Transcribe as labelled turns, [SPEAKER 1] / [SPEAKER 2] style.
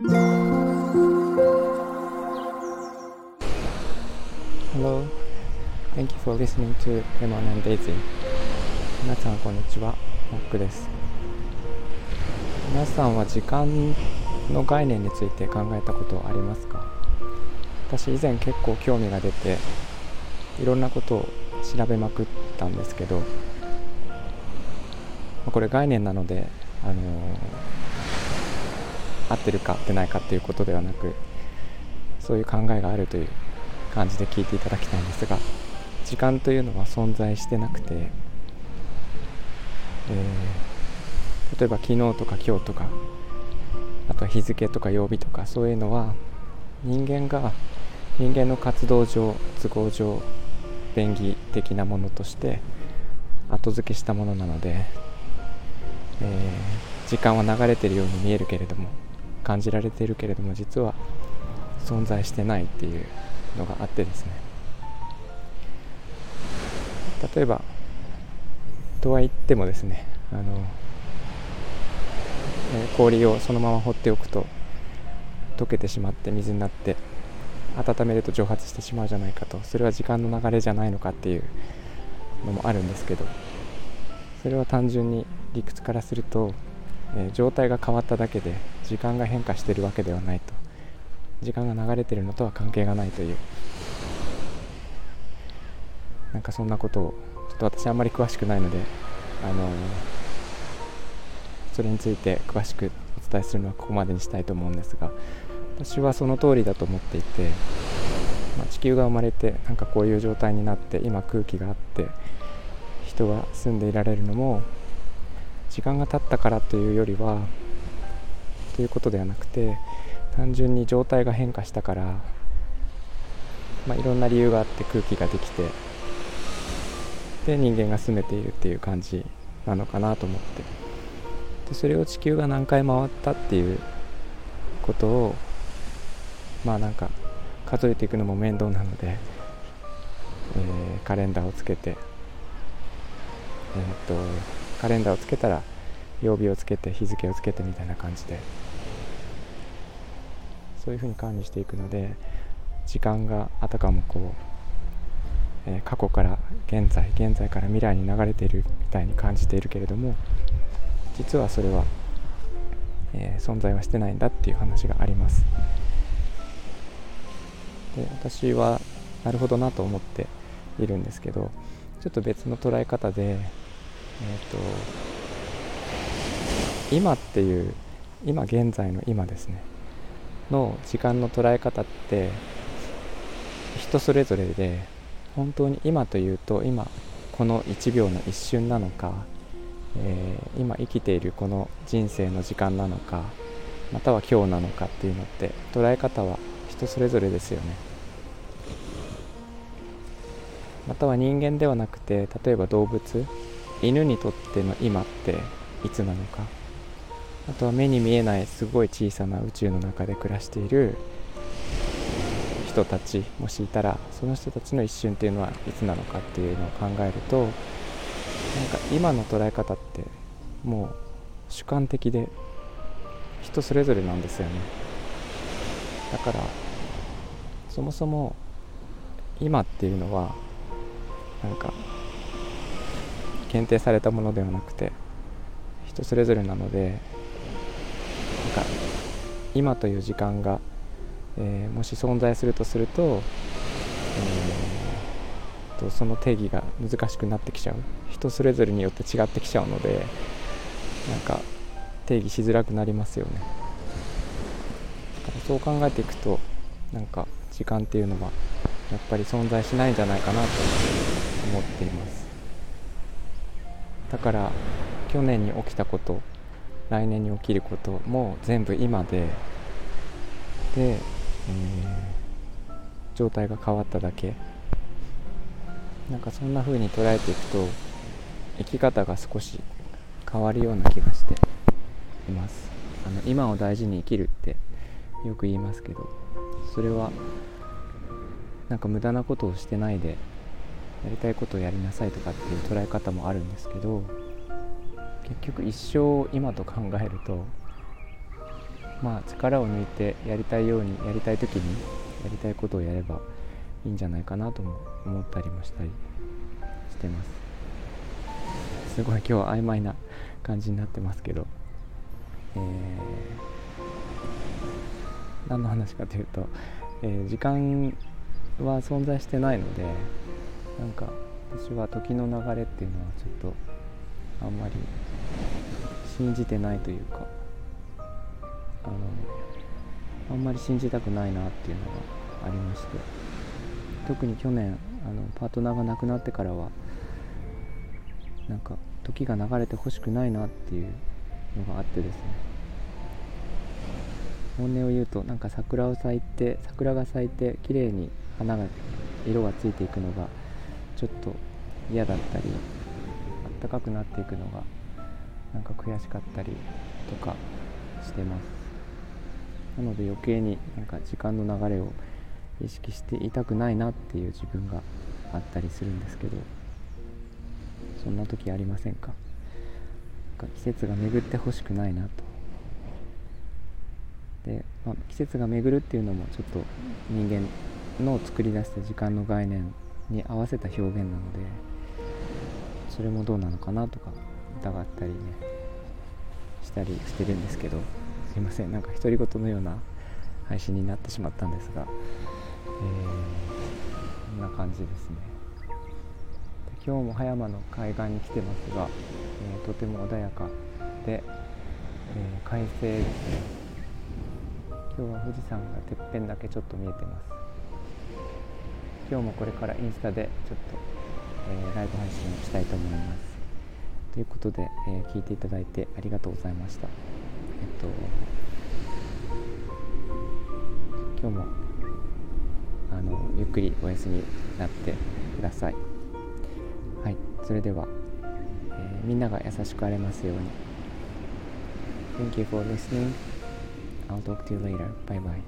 [SPEAKER 1] Hello, thank you for listening to Lemon and Daisy. 皆さんこんにちは、モックです。皆さんは時間の概念について考えたことありますか？私以前結構興味が出ていろんなことを調べまくったんですけどこれ概念なので、あのー、合ってるか合ってないかっていうことではなくそういう考えがあるという感じで聞いていただきたいんですが時間というのは存在してなくて、えー、例えば昨日とか今日とかあとは日付とか曜日とかそういうのは人間が人間の活動上都合上便宜的なものとして後付けしたものなので、えー、時間は流れてるように見えるけれども感じられているけれども実は存在してないっていうのがあってですね。例えばとは言ってもですねあの、え、氷をそのまま放っておくと溶けてしまって水になって温めると蒸発してしまうじゃないかと。それは時間の流れじゃないのかっていうのもあるんですけどそれは単純に理屈からすると、えー、状態が変わっただけで時間が変化してるわけではないと。時間が流れてるのとは関係がないという。なんかそんなことをちょっと私あんまり詳しくないのであのそれについて詳しくお伝えするのはここまでにしたいと思うんですが私はその通りだと思っていて、まあ、地球が生まれてなんかこういう状態になって今空気があって人が住んでいられるのも時間が経ったからというよりはということではなくて単純に状態が変化したから、まあ、いろんな理由があって空気ができてで人間が住めているっていう感じなのかなと思って。でそれを地球が何回回ったっていうことをまあなんか数えていくのも面倒なので、えー、カレンダーをつけて、えー、っとカレンダーをつけたら曜日をつけて日付をつけてみたいな感じでそういうふうに管理していくので時間があたかもこう、えー、過去から現在現在から未来に流れているみたいに感じているけれども実はそれは、えー、存在はしてないんだっていう話があります。で私はなるほどなと思っているんですけどちょっと別の捉え方でえっ、ー、と今っていう今現在の今ですねの時間の捉え方って人それぞれで本当に今というと今この1秒の一瞬なのか、えー、今生きているこの人生の時間なのかまたは今日なのかっていうのって捉え方は人それぞれですよね。または人間ではなくて例えば動物犬にとっての今っていつなのか。あとは目に見えないすごい小さな宇宙の中で暮らしている人たちもしいたらその人たちの一瞬っていうのはいつなのかっていうのを考えるとなんか今の捉え方ってもう主観的で人それぞれなんですよね。だからそもそも今っていうのはなんか限定されたものではなくて人それぞれなのでなんか今という時間が、えー、もし存在するとすると,、えー、とその定義が難しくなってきちゃう。人それぞれによって違ってきちゃうのでなんか定義しづらくなりますよね。そう考えていくとなんか時間っていうのはやっぱり存在しないんじゃないかなと思っています。だから去年に起きたこと来年に起きることも全部今でで、えー、状態が変わっただけ。なんかそんな風に捉えていくと生き方が少し変わるような気がしています。あの今を大事に生きるってよく言いますけどそれはなんか無駄なことをしてないでやりたいことをやりなさいとかっていう捉え方もあるんですけど結局一生今と考えるとまあ力を抜いてやりたいようにやりたい時にやりたいことをやればいいんじゃないかなとも思ったりもしたりしてます。すごい今日は曖昧な感じになってますけどえー、何の話かというと、えー、時間は存在してないのでなんか私は時の流れっていうのはちょっとあんまり信じてないというかあのあんまり信じたくないなっていうのがありまして特に去年あのパートナーが亡くなってからはなんか時が流れてほしくないなっていうのがあってですね。本音を言うとなんか桜を咲いて桜が咲いて綺麗に花が色がついていくのがちょっと嫌だったりあったかくなっていくのがなんか悔しかったりとかしてます。なので余計になんか時間の流れを意識していたくないなっていう自分があったりするんですけどそんな時ありませんか？季節が巡ってほしくないなと。で、まあ、季節が巡るっていうのもちょっと人間の作り出した時間の概念に合わせた表現なのでそれもどうなのかなとか疑ったりねしたりしてるんですけどすいません。なんか独り言のような配信になってしまったんですが、えー、こんな感じですね。今日も葉山の海岸に来てますが、えー、とても穏やかで、えー、快晴ですね。今日は富士山がてっぺんだけちょっと見えてます。今日もこれからインスタでちょっと、えー、ライブ配信をしたいと思いますということで、えー、聞いていただいてありがとうございましたえっと今日もあのゆっくりお休みになってくださいはいそれでは、えー、みんなが優しくありますように Thank you for listening. I'll talk to you later. Bye bye.